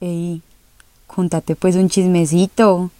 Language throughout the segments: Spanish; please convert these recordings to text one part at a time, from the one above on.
Ey, contate pues un chismecito.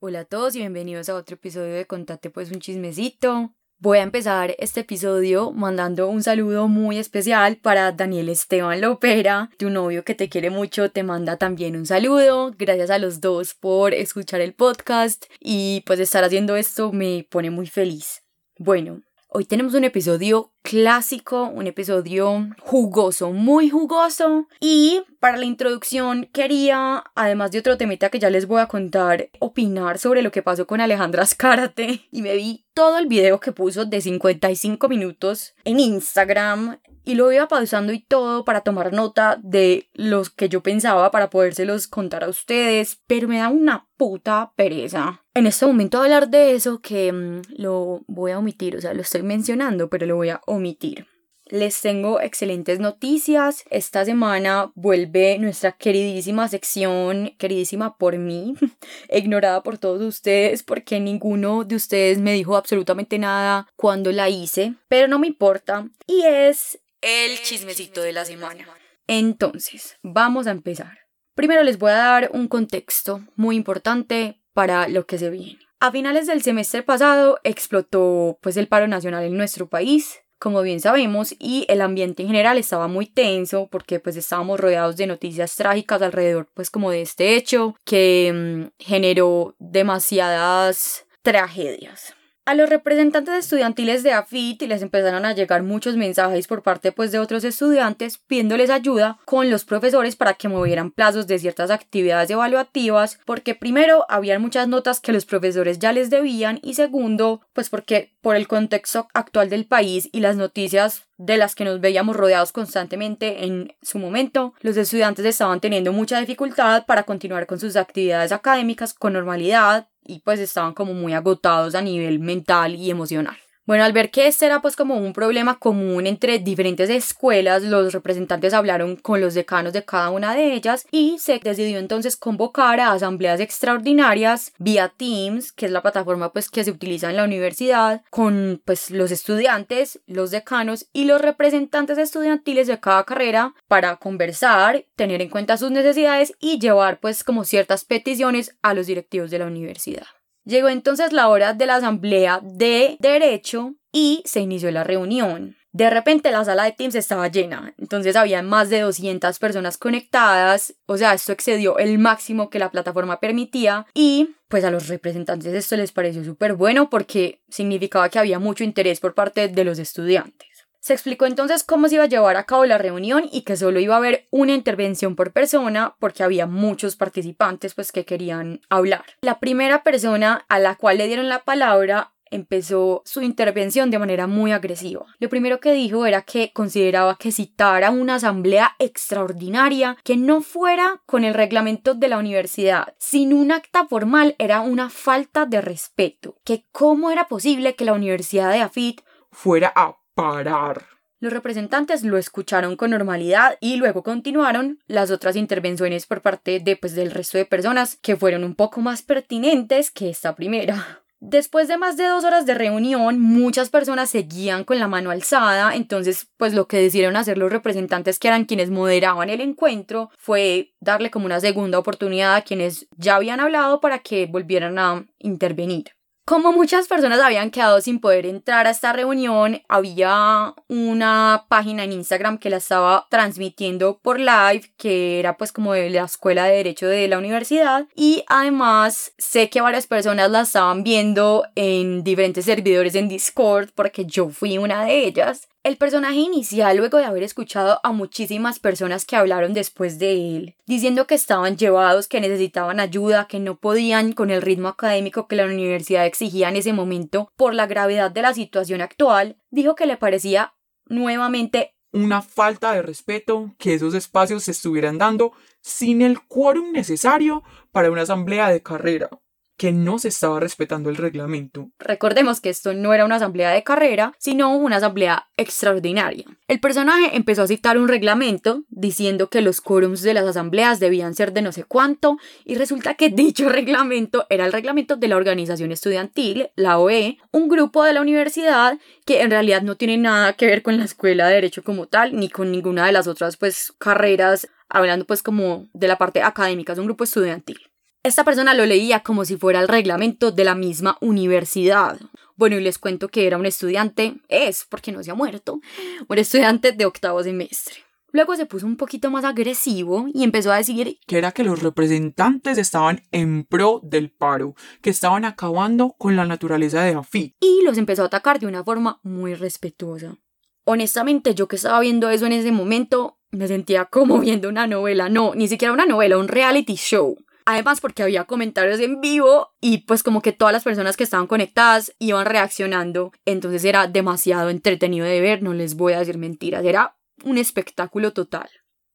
Hola a todos y bienvenidos a otro episodio de Contate pues un chismecito. Voy a empezar este episodio mandando un saludo muy especial para Daniel Esteban Lopera, tu novio que te quiere mucho, te manda también un saludo. Gracias a los dos por escuchar el podcast y pues estar haciendo esto me pone muy feliz. Bueno, hoy tenemos un episodio clásico, un episodio jugoso, muy jugoso. Y para la introducción quería, además de otro temita que ya les voy a contar, opinar sobre lo que pasó con Alejandra Azcárate. Y me vi todo el video que puso de 55 minutos en Instagram y lo iba pausando y todo para tomar nota de los que yo pensaba para podérselos contar a ustedes, pero me da una puta pereza. En este momento hablar de eso que mm, lo voy a omitir, o sea, lo estoy mencionando, pero lo voy a omitir. Les tengo excelentes noticias. Esta semana vuelve nuestra queridísima sección, queridísima por mí, ignorada por todos ustedes porque ninguno de ustedes me dijo absolutamente nada cuando la hice, pero no me importa. Y es el chismecito de la semana. Entonces, vamos a empezar. Primero les voy a dar un contexto muy importante para lo que se viene. A finales del semestre pasado explotó pues el paro nacional en nuestro país, como bien sabemos, y el ambiente en general estaba muy tenso porque pues estábamos rodeados de noticias trágicas alrededor pues como de este hecho que mm, generó demasiadas tragedias. A los representantes estudiantiles de AFIT les empezaron a llegar muchos mensajes por parte pues, de otros estudiantes pidiéndoles ayuda con los profesores para que movieran plazos de ciertas actividades evaluativas, porque primero habían muchas notas que los profesores ya les debían y segundo, pues porque por el contexto actual del país y las noticias de las que nos veíamos rodeados constantemente en su momento, los estudiantes estaban teniendo mucha dificultad para continuar con sus actividades académicas con normalidad y pues estaban como muy agotados a nivel mental y emocional. Bueno, al ver que este era pues como un problema común entre diferentes escuelas, los representantes hablaron con los decanos de cada una de ellas y se decidió entonces convocar a asambleas extraordinarias vía Teams, que es la plataforma pues que se utiliza en la universidad, con pues los estudiantes, los decanos y los representantes estudiantiles de cada carrera para conversar, tener en cuenta sus necesidades y llevar pues como ciertas peticiones a los directivos de la universidad. Llegó entonces la hora de la asamblea de derecho y se inició la reunión. De repente la sala de Teams estaba llena, entonces había más de 200 personas conectadas, o sea, esto excedió el máximo que la plataforma permitía y pues a los representantes esto les pareció súper bueno porque significaba que había mucho interés por parte de los estudiantes. Se explicó entonces cómo se iba a llevar a cabo la reunión y que solo iba a haber una intervención por persona porque había muchos participantes pues que querían hablar. La primera persona a la cual le dieron la palabra empezó su intervención de manera muy agresiva. Lo primero que dijo era que consideraba que citar a una asamblea extraordinaria que no fuera con el reglamento de la universidad, sin un acta formal, era una falta de respeto, que cómo era posible que la Universidad de Afit fuera a parar. Los representantes lo escucharon con normalidad y luego continuaron las otras intervenciones por parte de, pues, del resto de personas que fueron un poco más pertinentes que esta primera. Después de más de dos horas de reunión, muchas personas seguían con la mano alzada, entonces pues lo que decidieron hacer los representantes que eran quienes moderaban el encuentro fue darle como una segunda oportunidad a quienes ya habían hablado para que volvieran a intervenir. Como muchas personas habían quedado sin poder entrar a esta reunión, había una página en Instagram que la estaba transmitiendo por live, que era pues como de la escuela de derecho de la universidad. Y además sé que varias personas la estaban viendo en diferentes servidores en Discord, porque yo fui una de ellas. El personaje inicial, luego de haber escuchado a muchísimas personas que hablaron después de él, diciendo que estaban llevados, que necesitaban ayuda, que no podían con el ritmo académico que la universidad en ese momento por la gravedad de la situación actual, dijo que le parecía nuevamente una falta de respeto que esos espacios se estuvieran dando sin el quórum necesario para una asamblea de carrera que no se estaba respetando el reglamento. Recordemos que esto no era una asamblea de carrera, sino una asamblea extraordinaria. El personaje empezó a citar un reglamento diciendo que los quórums de las asambleas debían ser de no sé cuánto, y resulta que dicho reglamento era el reglamento de la organización estudiantil, la OE, un grupo de la universidad que en realidad no tiene nada que ver con la escuela de derecho como tal, ni con ninguna de las otras pues carreras, hablando pues como de la parte académica, es un grupo estudiantil. Esta persona lo leía como si fuera el reglamento de la misma universidad. Bueno, y les cuento que era un estudiante, es porque no se ha muerto, un estudiante de octavo semestre. Luego se puso un poquito más agresivo y empezó a decir que era que los representantes estaban en pro del paro, que estaban acabando con la naturaleza de AFIT. Y los empezó a atacar de una forma muy respetuosa. Honestamente, yo que estaba viendo eso en ese momento, me sentía como viendo una novela, no, ni siquiera una novela, un reality show. Además porque había comentarios en vivo y pues como que todas las personas que estaban conectadas iban reaccionando. Entonces era demasiado entretenido de ver, no les voy a decir mentiras, era un espectáculo total.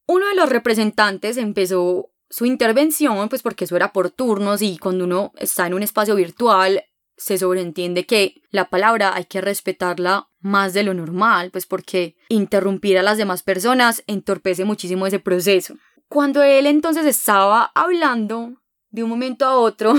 Uno de los representantes empezó su intervención, pues porque eso era por turnos y cuando uno está en un espacio virtual se sobreentiende que la palabra hay que respetarla más de lo normal, pues porque interrumpir a las demás personas entorpece muchísimo ese proceso. Cuando él entonces estaba hablando, de un momento a otro,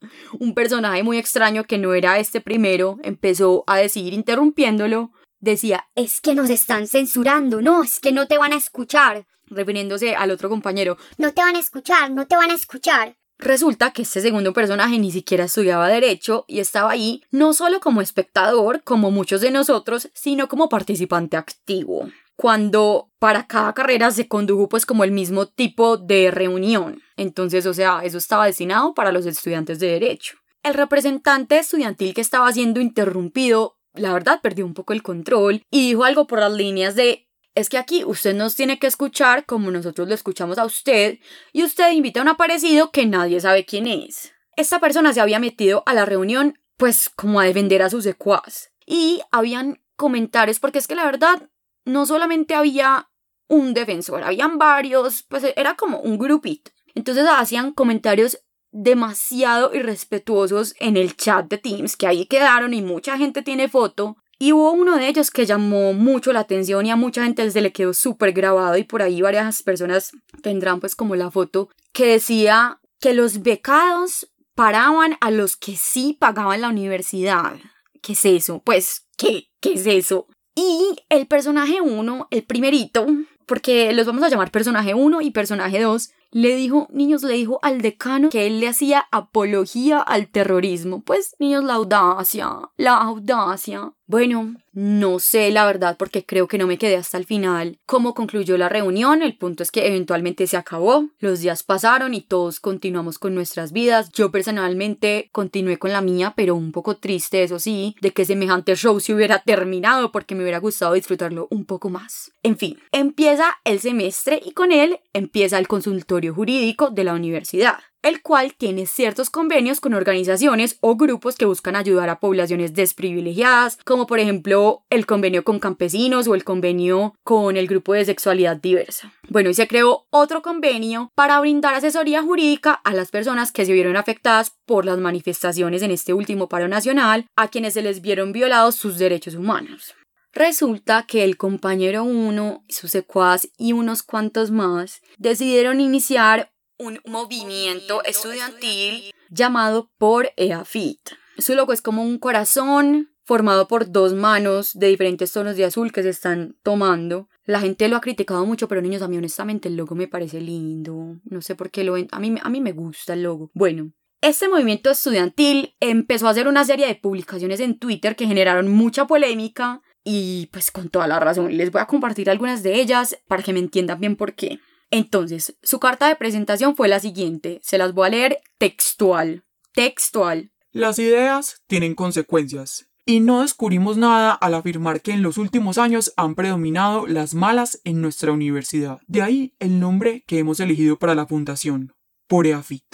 un personaje muy extraño que no era este primero empezó a decir, interrumpiéndolo, decía, es que nos están censurando, no, es que no te van a escuchar, refiriéndose al otro compañero, no te van a escuchar, no te van a escuchar. Resulta que este segundo personaje ni siquiera estudiaba derecho y estaba ahí no solo como espectador, como muchos de nosotros, sino como participante activo cuando para cada carrera se condujo pues como el mismo tipo de reunión. Entonces, o sea, eso estaba destinado para los estudiantes de derecho. El representante estudiantil que estaba siendo interrumpido, la verdad, perdió un poco el control y dijo algo por las líneas de es que aquí usted nos tiene que escuchar como nosotros lo escuchamos a usted y usted invita a un aparecido que nadie sabe quién es. Esta persona se había metido a la reunión pues como a defender a sus secuaz y habían comentarios porque es que la verdad no solamente había un defensor, habían varios, pues era como un grupito. Entonces hacían comentarios demasiado irrespetuosos en el chat de Teams que ahí quedaron y mucha gente tiene foto. Y hubo uno de ellos que llamó mucho la atención y a mucha gente se le quedó súper grabado y por ahí varias personas tendrán pues como la foto que decía que los becados paraban a los que sí pagaban la universidad. ¿Qué es eso? Pues, ¿qué? ¿Qué es eso? Y el personaje 1, el primerito, porque los vamos a llamar personaje 1 y personaje 2, le dijo, niños, le dijo al decano que él le hacía apología al terrorismo. Pues, niños, la audacia, la audacia. Bueno, no sé la verdad porque creo que no me quedé hasta el final. ¿Cómo concluyó la reunión? El punto es que eventualmente se acabó, los días pasaron y todos continuamos con nuestras vidas. Yo personalmente continué con la mía, pero un poco triste, eso sí, de que semejante show se hubiera terminado porque me hubiera gustado disfrutarlo un poco más. En fin, empieza el semestre y con él empieza el consultorio jurídico de la universidad el cual tiene ciertos convenios con organizaciones o grupos que buscan ayudar a poblaciones desprivilegiadas, como por ejemplo el convenio con campesinos o el convenio con el grupo de sexualidad diversa. Bueno, y se creó otro convenio para brindar asesoría jurídica a las personas que se vieron afectadas por las manifestaciones en este último paro nacional, a quienes se les vieron violados sus derechos humanos. Resulta que el compañero 1, sus secuaz y unos cuantos más decidieron iniciar un movimiento estudiantil llamado por EAFIT. Su logo es como un corazón formado por dos manos de diferentes tonos de azul que se están tomando. La gente lo ha criticado mucho, pero niños, a mí honestamente el logo me parece lindo. No sé por qué lo ven. A mí, a mí me gusta el logo. Bueno, este movimiento estudiantil empezó a hacer una serie de publicaciones en Twitter que generaron mucha polémica y pues con toda la razón les voy a compartir algunas de ellas para que me entiendan bien por qué. Entonces, su carta de presentación fue la siguiente. Se las voy a leer textual. Textual. Las ideas tienen consecuencias. Y no descubrimos nada al afirmar que en los últimos años han predominado las malas en nuestra universidad. De ahí el nombre que hemos elegido para la fundación, Poreafit.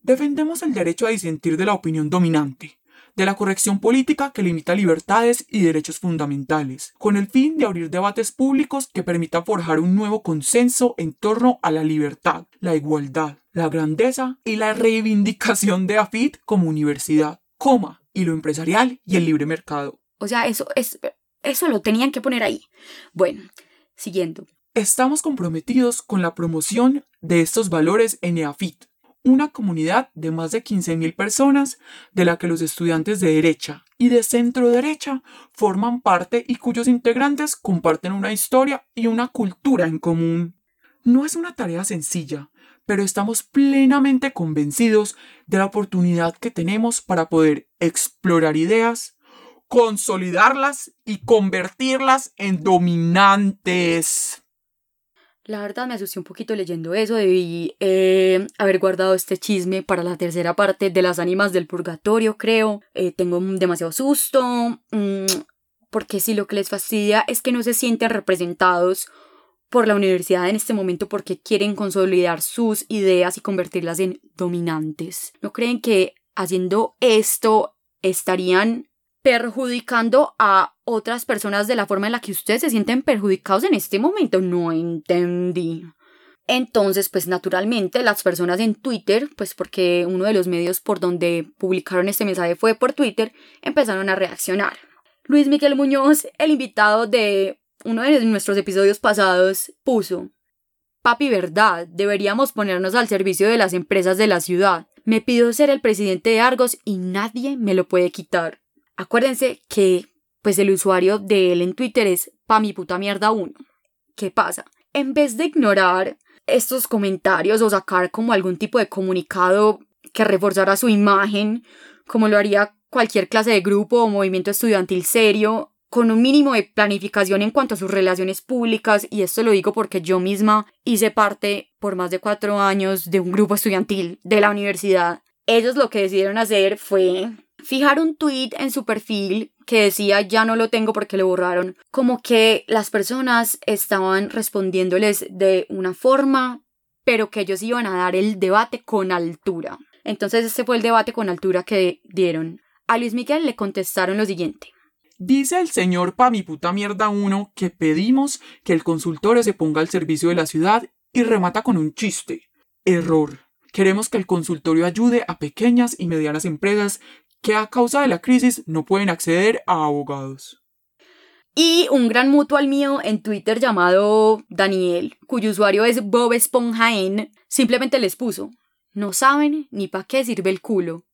Defendemos el derecho a disentir de la opinión dominante. De la corrección política que limita libertades y derechos fundamentales, con el fin de abrir debates públicos que permitan forjar un nuevo consenso en torno a la libertad, la igualdad, la grandeza y la reivindicación de AFIT como universidad, coma, y lo empresarial y el libre mercado. O sea, eso es eso lo tenían que poner ahí. Bueno, siguiendo. Estamos comprometidos con la promoción de estos valores en EAFIT, una comunidad de más de 15.000 personas de la que los estudiantes de derecha y de centro derecha forman parte y cuyos integrantes comparten una historia y una cultura en común. No es una tarea sencilla, pero estamos plenamente convencidos de la oportunidad que tenemos para poder explorar ideas, consolidarlas y convertirlas en dominantes. La verdad me asusté un poquito leyendo eso, debí eh, haber guardado este chisme para la tercera parte de las ánimas del purgatorio, creo. Eh, tengo demasiado susto, mm, porque si lo que les fastidia es que no se sienten representados por la universidad en este momento porque quieren consolidar sus ideas y convertirlas en dominantes. ¿No creen que haciendo esto estarían perjudicando a otras personas de la forma en la que ustedes se sienten perjudicados en este momento. No entendí. Entonces, pues naturalmente las personas en Twitter, pues porque uno de los medios por donde publicaron este mensaje fue por Twitter, empezaron a reaccionar. Luis Miguel Muñoz, el invitado de uno de nuestros episodios pasados, puso, Papi, verdad, deberíamos ponernos al servicio de las empresas de la ciudad. Me pido ser el presidente de Argos y nadie me lo puede quitar. Acuérdense que pues el usuario de él en Twitter es pa mi puta mierda 1. ¿Qué pasa? En vez de ignorar estos comentarios o sacar como algún tipo de comunicado que reforzara su imagen, como lo haría cualquier clase de grupo o movimiento estudiantil serio, con un mínimo de planificación en cuanto a sus relaciones públicas, y esto lo digo porque yo misma hice parte por más de cuatro años de un grupo estudiantil de la universidad. Ellos lo que decidieron hacer fue fijar un tweet en su perfil que decía ya no lo tengo porque lo borraron, como que las personas estaban respondiéndoles de una forma, pero que ellos iban a dar el debate con altura. Entonces este fue el debate con altura que dieron. A Luis Miguel le contestaron lo siguiente. Dice el señor pa mi puta mierda uno que pedimos que el consultorio se ponga al servicio de la ciudad y remata con un chiste. Error. Queremos que el consultorio ayude a pequeñas y medianas empresas que a causa de la crisis no pueden acceder a abogados. Y un gran mutual mío en Twitter llamado Daniel, cuyo usuario es Bob Esponjaen, simplemente les puso, no saben ni para qué sirve el culo.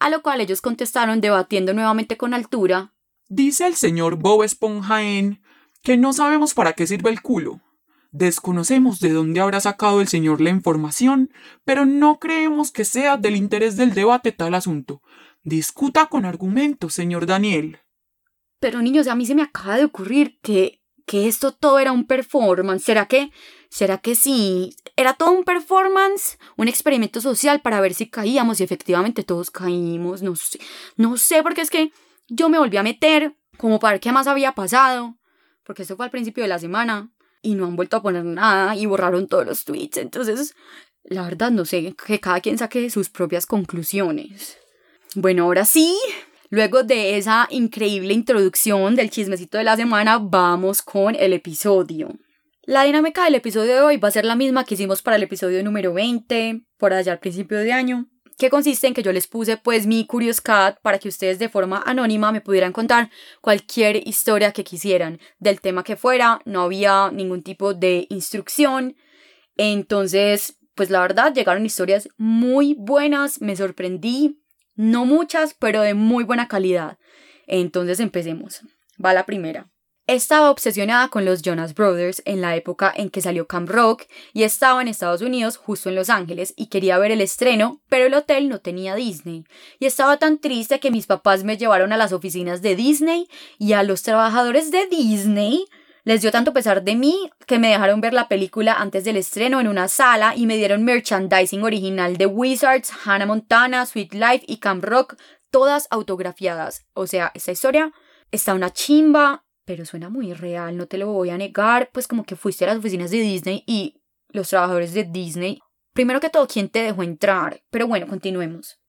A lo cual ellos contestaron debatiendo nuevamente con altura. Dice el señor Bob Esponjaen que no sabemos para qué sirve el culo. Desconocemos de dónde habrá sacado el señor la información, pero no creemos que sea del interés del debate tal asunto, Discuta con argumentos, señor Daniel. Pero niños, a mí se me acaba de ocurrir que, que esto todo era un performance. ¿Será que, será que sí? Era todo un performance, un experimento social para ver si caíamos y efectivamente todos caímos. No sé, no sé, porque es que yo me volví a meter como para ver qué más había pasado, porque esto fue al principio de la semana y no han vuelto a poner nada y borraron todos los tweets. Entonces, la verdad no sé, que cada quien saque sus propias conclusiones. Bueno, ahora sí, luego de esa increíble introducción del chismecito de la semana, vamos con el episodio. La dinámica del episodio de hoy va a ser la misma que hicimos para el episodio número 20, por allá al principio de año, que consiste en que yo les puse pues mi Curious Cat para que ustedes de forma anónima me pudieran contar cualquier historia que quisieran, del tema que fuera, no había ningún tipo de instrucción, entonces pues la verdad llegaron historias muy buenas, me sorprendí, no muchas, pero de muy buena calidad. Entonces empecemos. Va la primera. Estaba obsesionada con los Jonas Brothers en la época en que salió Camp Rock y estaba en Estados Unidos, justo en Los Ángeles, y quería ver el estreno, pero el hotel no tenía Disney. Y estaba tan triste que mis papás me llevaron a las oficinas de Disney y a los trabajadores de Disney les dio tanto pesar de mí que me dejaron ver la película antes del estreno en una sala y me dieron merchandising original de Wizards, Hannah Montana, Sweet Life y Camp Rock, todas autografiadas. O sea, esta historia está una chimba, pero suena muy real, no te lo voy a negar, pues como que fuiste a las oficinas de Disney y los trabajadores de Disney. Primero que todo, ¿quién te dejó entrar? Pero bueno, continuemos.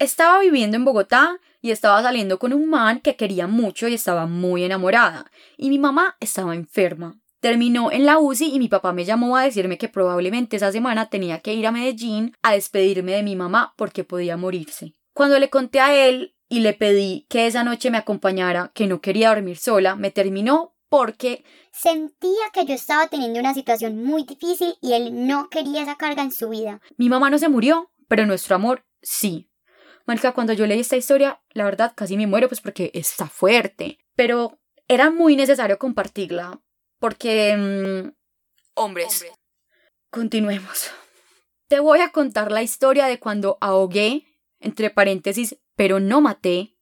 Estaba viviendo en Bogotá y estaba saliendo con un man que quería mucho y estaba muy enamorada. Y mi mamá estaba enferma. Terminó en la UCI y mi papá me llamó a decirme que probablemente esa semana tenía que ir a Medellín a despedirme de mi mamá porque podía morirse. Cuando le conté a él y le pedí que esa noche me acompañara, que no quería dormir sola, me terminó porque Sentía que yo estaba teniendo una situación muy difícil y él no quería esa carga en su vida. mi mamá no se murió, pero nuestro amor sí. Marica, cuando yo leí esta historia, la verdad casi me muero pues porque está fuerte, pero era muy necesario compartirla porque... mm, hombres. Continuemos. Te voy a contar la historia de cuando ahogué, entre paréntesis, pero no maté,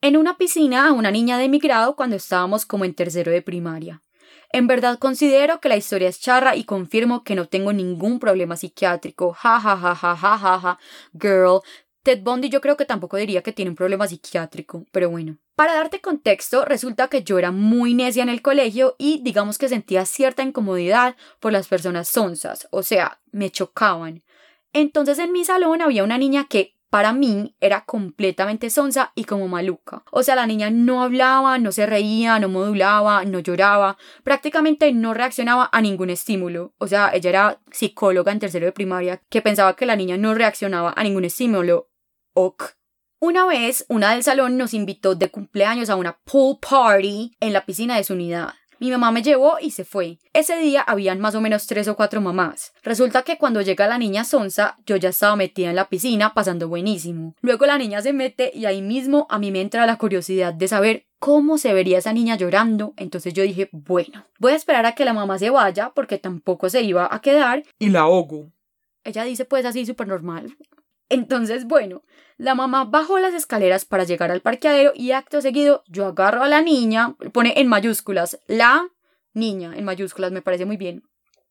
en una piscina a una niña de mi grado cuando estábamos como en tercero de primaria. En verdad considero que la historia es charra y confirmo que no tengo ningún problema psiquiátrico. Ja ja ja ja ja ja ja. Girl. Ted Bundy yo creo que tampoco diría que tiene un problema psiquiátrico, pero bueno. Para darte contexto, resulta que yo era muy necia en el colegio y digamos que sentía cierta incomodidad por las personas sonsas, o sea, me chocaban. Entonces en mi salón había una niña que para mí era completamente sonsa y como maluca. O sea, la niña no hablaba, no se reía, no modulaba, no lloraba, prácticamente no reaccionaba a ningún estímulo. O sea, ella era psicóloga en tercero de primaria que pensaba que la niña no reaccionaba a ningún estímulo. Ok. Una vez, una del salón nos invitó de cumpleaños a una pool party en la piscina de su unidad. Mi mamá me llevó y se fue. Ese día habían más o menos tres o cuatro mamás. Resulta que cuando llega la niña Sonsa, yo ya estaba metida en la piscina pasando buenísimo. Luego la niña se mete y ahí mismo a mí me entra la curiosidad de saber cómo se vería esa niña llorando. Entonces yo dije, bueno, voy a esperar a que la mamá se vaya porque tampoco se iba a quedar. Y la ahogo. Ella dice pues así súper normal. Entonces, bueno, la mamá bajó las escaleras para llegar al parqueadero y acto seguido yo agarro a la niña, pone en mayúsculas, la niña, en mayúsculas, me parece muy bien,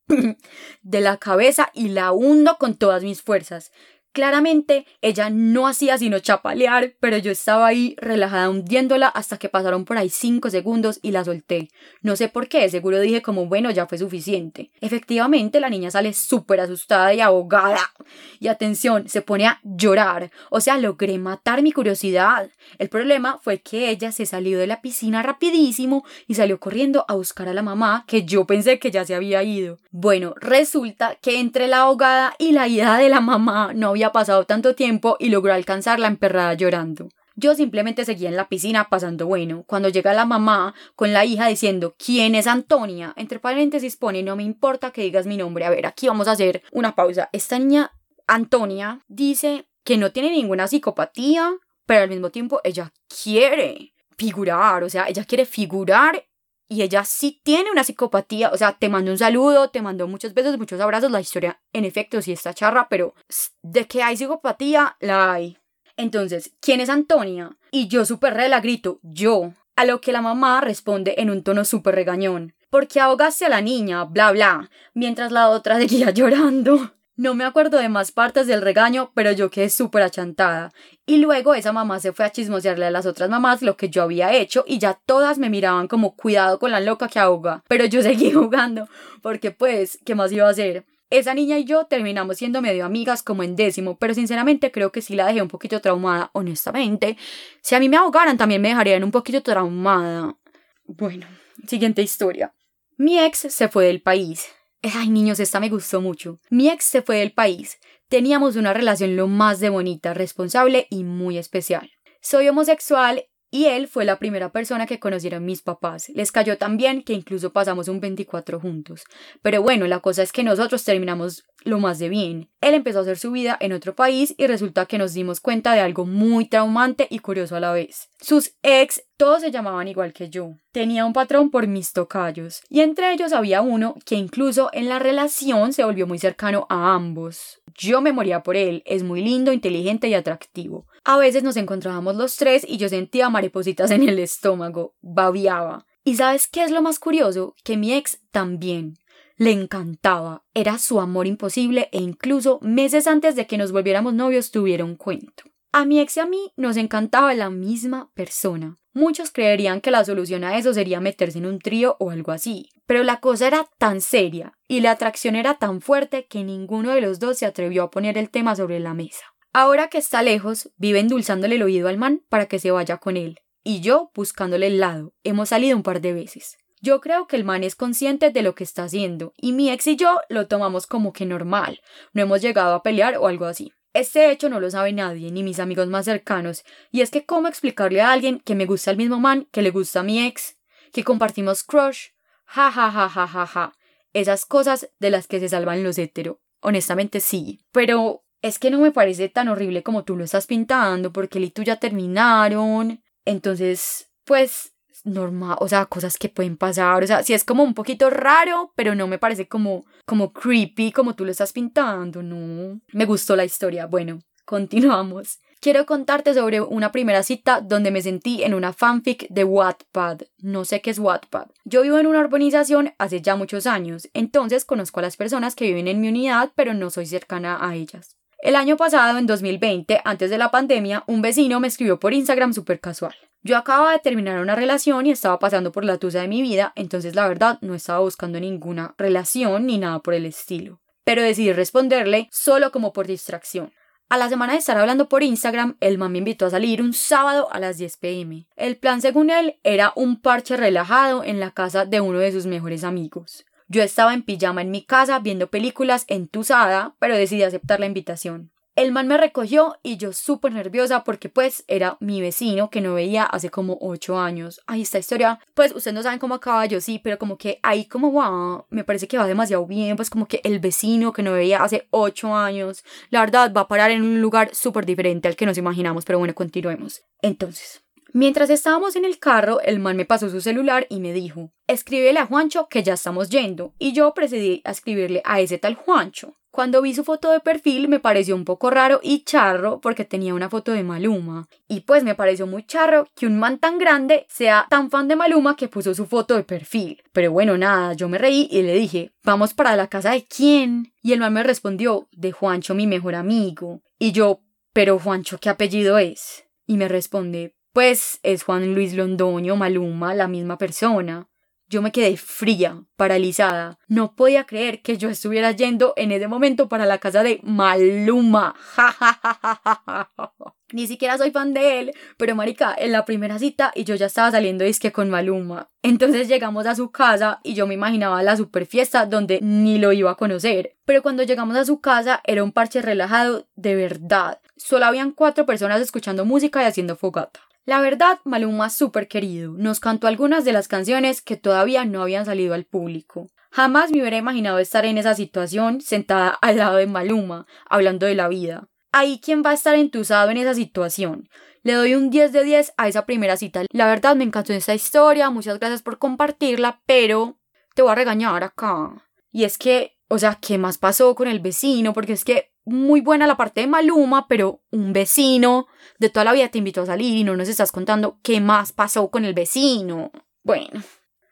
de la cabeza y la hundo con todas mis fuerzas. Claramente ella no hacía sino chapalear, pero yo estaba ahí relajada hundiéndola hasta que pasaron por ahí cinco segundos y la solté. No sé por qué, seguro dije como bueno, ya fue suficiente. Efectivamente, la niña sale súper asustada y ahogada. Y atención, se pone a llorar. O sea, logré matar mi curiosidad. El problema fue que ella se salió de la piscina rapidísimo y salió corriendo a buscar a la mamá, que yo pensé que ya se había ido. Bueno, resulta que entre la ahogada y la ida de la mamá no había pasado tanto tiempo y logró alcanzarla emperrada llorando. Yo simplemente seguía en la piscina pasando bueno. Cuando llega la mamá con la hija diciendo ¿Quién es Antonia? Entre paréntesis pone no me importa que digas mi nombre. A ver, aquí vamos a hacer una pausa. Esta niña, Antonia, dice que no tiene ninguna psicopatía, pero al mismo tiempo ella quiere figurar, o sea, ella quiere figurar y ella sí tiene una psicopatía, o sea, te mando un saludo, te mando muchos besos, muchos abrazos, la historia en efecto sí está charra, pero de que hay psicopatía, la hay. Entonces, ¿quién es Antonia? Y yo súper re la grito, yo. A lo que la mamá responde en un tono súper regañón. Porque ahogaste a la niña, bla bla, mientras la otra seguía llorando. No me acuerdo de más partes del regaño, pero yo quedé súper achantada. Y luego esa mamá se fue a chismosearle a las otras mamás lo que yo había hecho y ya todas me miraban como cuidado con la loca que ahoga. Pero yo seguí jugando, porque pues, ¿qué más iba a hacer? Esa niña y yo terminamos siendo medio amigas como en décimo, pero sinceramente creo que sí la dejé un poquito traumada, honestamente. Si a mí me ahogaran también me dejarían un poquito traumada. Bueno, siguiente historia. Mi ex se fue del país. Ay, niños, esta me gustó mucho. Mi ex se fue del país. Teníamos una relación lo más de bonita, responsable y muy especial. Soy homosexual y él fue la primera persona que conocieron mis papás. Les cayó tan bien que incluso pasamos un 24 juntos. Pero bueno, la cosa es que nosotros terminamos lo más de bien. Él empezó a hacer su vida en otro país y resulta que nos dimos cuenta de algo muy traumante y curioso a la vez. Sus ex todos se llamaban igual que yo. Tenía un patrón por mis tocayos y entre ellos había uno que incluso en la relación se volvió muy cercano a ambos. Yo me moría por él, es muy lindo, inteligente y atractivo. A veces nos encontrábamos los tres y yo sentía maripositas en el estómago, babiaba. ¿Y sabes qué es lo más curioso? Que mi ex también. Le encantaba, era su amor imposible e incluso meses antes de que nos volviéramos novios tuviera un cuento. A mi ex y a mí nos encantaba la misma persona. Muchos creerían que la solución a eso sería meterse en un trío o algo así, pero la cosa era tan seria y la atracción era tan fuerte que ninguno de los dos se atrevió a poner el tema sobre la mesa. Ahora que está lejos, vive endulzándole el oído al man para que se vaya con él. Y yo buscándole el lado. Hemos salido un par de veces. Yo creo que el man es consciente de lo que está haciendo, y mi ex y yo lo tomamos como que normal. No hemos llegado a pelear o algo así. Este hecho no lo sabe nadie, ni mis amigos más cercanos, y es que cómo explicarle a alguien que me gusta el mismo man que le gusta a mi ex, que compartimos crush, ja ja ja ja ja ja, esas cosas de las que se salvan los hetero. Honestamente sí, pero es que no me parece tan horrible como tú lo estás pintando, porque él y tú ya terminaron. Entonces, pues, normal, o sea, cosas que pueden pasar, o sea, sí es como un poquito raro, pero no me parece como, como creepy como tú lo estás pintando, no. Me gustó la historia. Bueno, continuamos. Quiero contarte sobre una primera cita donde me sentí en una fanfic de Wattpad. No sé qué es Wattpad. Yo vivo en una urbanización hace ya muchos años, entonces conozco a las personas que viven en mi unidad, pero no soy cercana a ellas. El año pasado, en 2020, antes de la pandemia, un vecino me escribió por Instagram súper casual. Yo acababa de terminar una relación y estaba pasando por la tusa de mi vida, entonces la verdad no estaba buscando ninguna relación ni nada por el estilo. Pero decidí responderle solo como por distracción. A la semana de estar hablando por Instagram, el man me invitó a salir un sábado a las 10 pm. El plan, según él, era un parche relajado en la casa de uno de sus mejores amigos. Yo estaba en pijama en mi casa viendo películas entusada, pero decidí aceptar la invitación. El man me recogió y yo súper nerviosa porque pues era mi vecino que no veía hace como ocho años. Ay, esta historia, pues ustedes no saben cómo acaba yo, sí, pero como que ahí como wow, me parece que va demasiado bien, pues como que el vecino que no veía hace ocho años, la verdad va a parar en un lugar súper diferente al que nos imaginamos, pero bueno, continuemos. Entonces, Mientras estábamos en el carro, el man me pasó su celular y me dijo, escríbele a Juancho que ya estamos yendo, y yo procedí a escribirle a ese tal Juancho. Cuando vi su foto de perfil me pareció un poco raro y charro porque tenía una foto de Maluma. Y pues me pareció muy charro que un man tan grande sea tan fan de Maluma que puso su foto de perfil. Pero bueno, nada, yo me reí y le dije, ¿vamos para la casa de quién? Y el man me respondió, de Juancho, mi mejor amigo. Y yo, ¿pero Juancho qué apellido es? Y me responde, pues es Juan Luis Londoño, Maluma, la misma persona. Yo me quedé fría, paralizada. No podía creer que yo estuviera yendo en ese momento para la casa de Maluma. Ni siquiera soy fan de él, pero marica, en la primera cita y yo ya estaba saliendo disque con Maluma. Entonces llegamos a su casa y yo me imaginaba la super fiesta donde ni lo iba a conocer. Pero cuando llegamos a su casa era un parche relajado de verdad. Solo habían cuatro personas escuchando música y haciendo fogata. La verdad, Maluma súper querido, nos cantó algunas de las canciones que todavía no habían salido al público. Jamás me hubiera imaginado estar en esa situación, sentada al lado de Maluma, hablando de la vida. Ahí quién va a estar entusado en esa situación. Le doy un 10 de 10 a esa primera cita. La verdad me encantó esta historia, muchas gracias por compartirla, pero te voy a regañar acá. Y es que, o sea, ¿qué más pasó con el vecino? Porque es que muy buena la parte de Maluma, pero un vecino de toda la vida te invitó a salir y no nos estás contando qué más pasó con el vecino. Bueno,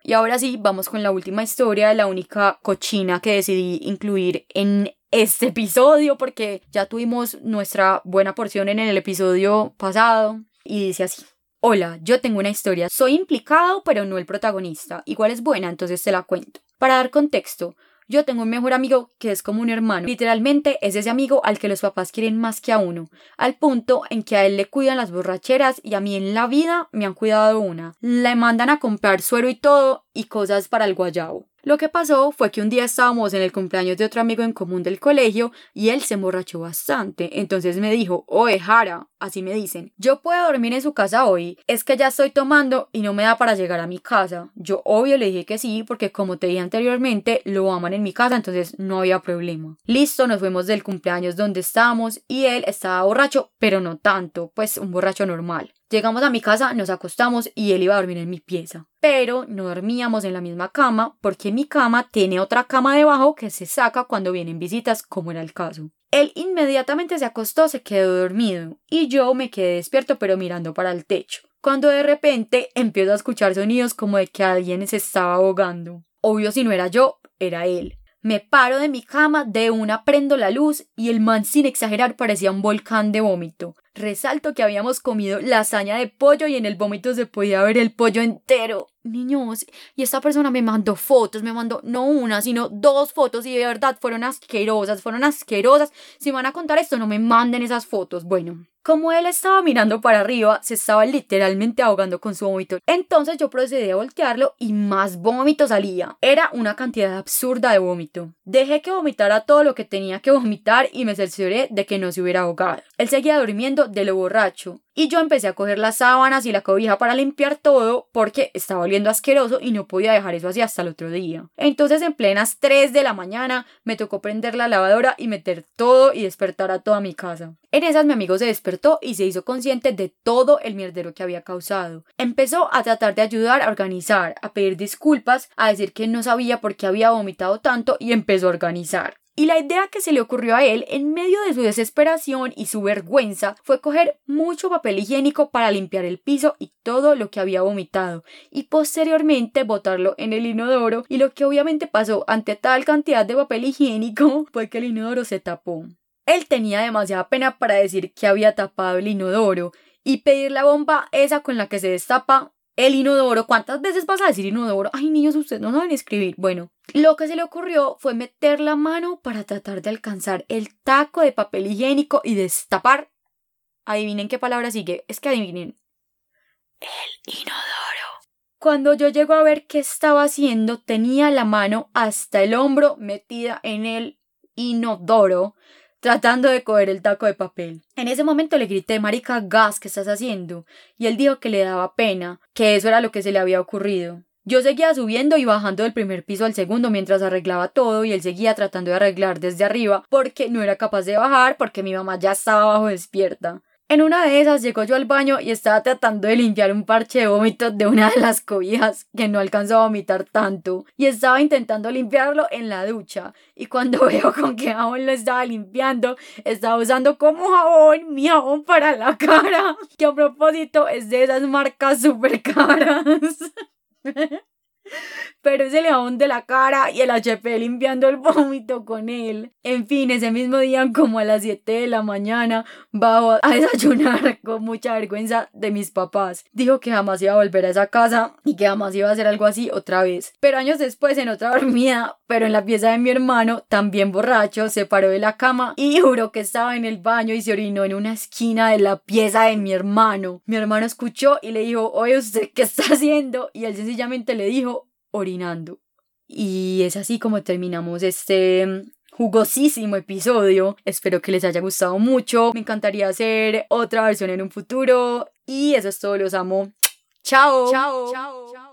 y ahora sí, vamos con la última historia, la única cochina que decidí incluir en este episodio porque ya tuvimos nuestra buena porción en el episodio pasado y dice así. Hola, yo tengo una historia. Soy implicado, pero no el protagonista. Igual es buena, entonces te la cuento. Para dar contexto, yo tengo un mejor amigo que es como un hermano. Literalmente es ese amigo al que los papás quieren más que a uno, al punto en que a él le cuidan las borracheras y a mí en la vida me han cuidado una. Le mandan a comprar suero y todo y cosas para el guayabo. Lo que pasó fue que un día estábamos en el cumpleaños de otro amigo en común del colegio y él se emborrachó bastante. Entonces me dijo, oye Jara, así me dicen, yo puedo dormir en su casa hoy, es que ya estoy tomando y no me da para llegar a mi casa. Yo obvio le dije que sí, porque como te dije anteriormente, lo aman en mi casa, entonces no había problema. Listo, nos fuimos del cumpleaños donde estábamos y él estaba borracho, pero no tanto, pues un borracho normal. Llegamos a mi casa, nos acostamos y él iba a dormir en mi pieza. Pero no dormíamos en la misma cama porque mi cama tiene otra cama debajo que se saca cuando vienen visitas, como era el caso. Él inmediatamente se acostó, se quedó dormido y yo me quedé despierto pero mirando para el techo. Cuando de repente empiezo a escuchar sonidos como de que alguien se estaba ahogando. Obvio si no era yo, era él. Me paro de mi cama, de una prendo la luz y el man sin exagerar parecía un volcán de vómito. Resalto que habíamos comido lasaña de pollo y en el vómito se podía ver el pollo entero. Niños, y esta persona me mandó fotos, me mandó no una, sino dos fotos y de verdad fueron asquerosas, fueron asquerosas. Si van a contar esto, no me manden esas fotos. Bueno, como él estaba mirando para arriba, se estaba literalmente ahogando con su vómito. Entonces yo procedí a voltearlo y más vómito salía. Era una cantidad absurda de vómito. Dejé que vomitara todo lo que tenía que vomitar y me cercioré de que no se hubiera ahogado. Él seguía durmiendo de lo borracho. Y yo empecé a coger las sábanas y la cobija para limpiar todo porque estaba oliendo asqueroso y no podía dejar eso así hasta el otro día. Entonces en plenas 3 de la mañana me tocó prender la lavadora y meter todo y despertar a toda mi casa. En esas mi amigo se despertó y se hizo consciente de todo el mierdero que había causado. Empezó a tratar de ayudar a organizar, a pedir disculpas, a decir que no sabía por qué había vomitado tanto y empezó a organizar. Y la idea que se le ocurrió a él, en medio de su desesperación y su vergüenza, fue coger mucho papel higiénico para limpiar el piso y todo lo que había vomitado, y posteriormente botarlo en el inodoro, y lo que obviamente pasó ante tal cantidad de papel higiénico fue que el inodoro se tapó. Él tenía demasiada pena para decir que había tapado el inodoro, y pedir la bomba esa con la que se destapa el inodoro. ¿Cuántas veces vas a decir inodoro? Ay, niños, ustedes no saben escribir. Bueno, lo que se le ocurrió fue meter la mano para tratar de alcanzar el taco de papel higiénico y destapar. Adivinen qué palabra sigue. Es que adivinen. El inodoro. Cuando yo llego a ver qué estaba haciendo, tenía la mano hasta el hombro metida en el inodoro tratando de coger el taco de papel. En ese momento le grité, marica, gas, ¿qué estás haciendo? Y él dijo que le daba pena, que eso era lo que se le había ocurrido. Yo seguía subiendo y bajando del primer piso al segundo mientras arreglaba todo y él seguía tratando de arreglar desde arriba porque no era capaz de bajar porque mi mamá ya estaba abajo despierta. En una de esas llegó yo al baño y estaba tratando de limpiar un parche de vómito de una de las cobijas que no alcanzó a vomitar tanto y estaba intentando limpiarlo en la ducha y cuando veo con qué jabón lo estaba limpiando estaba usando como jabón mi jabón para la cara que a propósito es de esas marcas super caras pero es el de la cara y el HP limpiando el vómito con él. En fin, ese mismo día, como a las 7 de la mañana, bajo a desayunar con mucha vergüenza de mis papás. Dijo que jamás iba a volver a esa casa y que jamás iba a hacer algo así otra vez. Pero años después, en otra dormida, pero en la pieza de mi hermano, también borracho, se paró de la cama y juró que estaba en el baño y se orinó en una esquina de la pieza de mi hermano. Mi hermano escuchó y le dijo, oye, ¿usted qué está haciendo? Y él sencillamente le dijo, orinando. Y es así como terminamos este jugosísimo episodio. Espero que les haya gustado mucho. Me encantaría hacer otra versión en un futuro. Y eso es todo, los amo. Chao. Chao. Chao.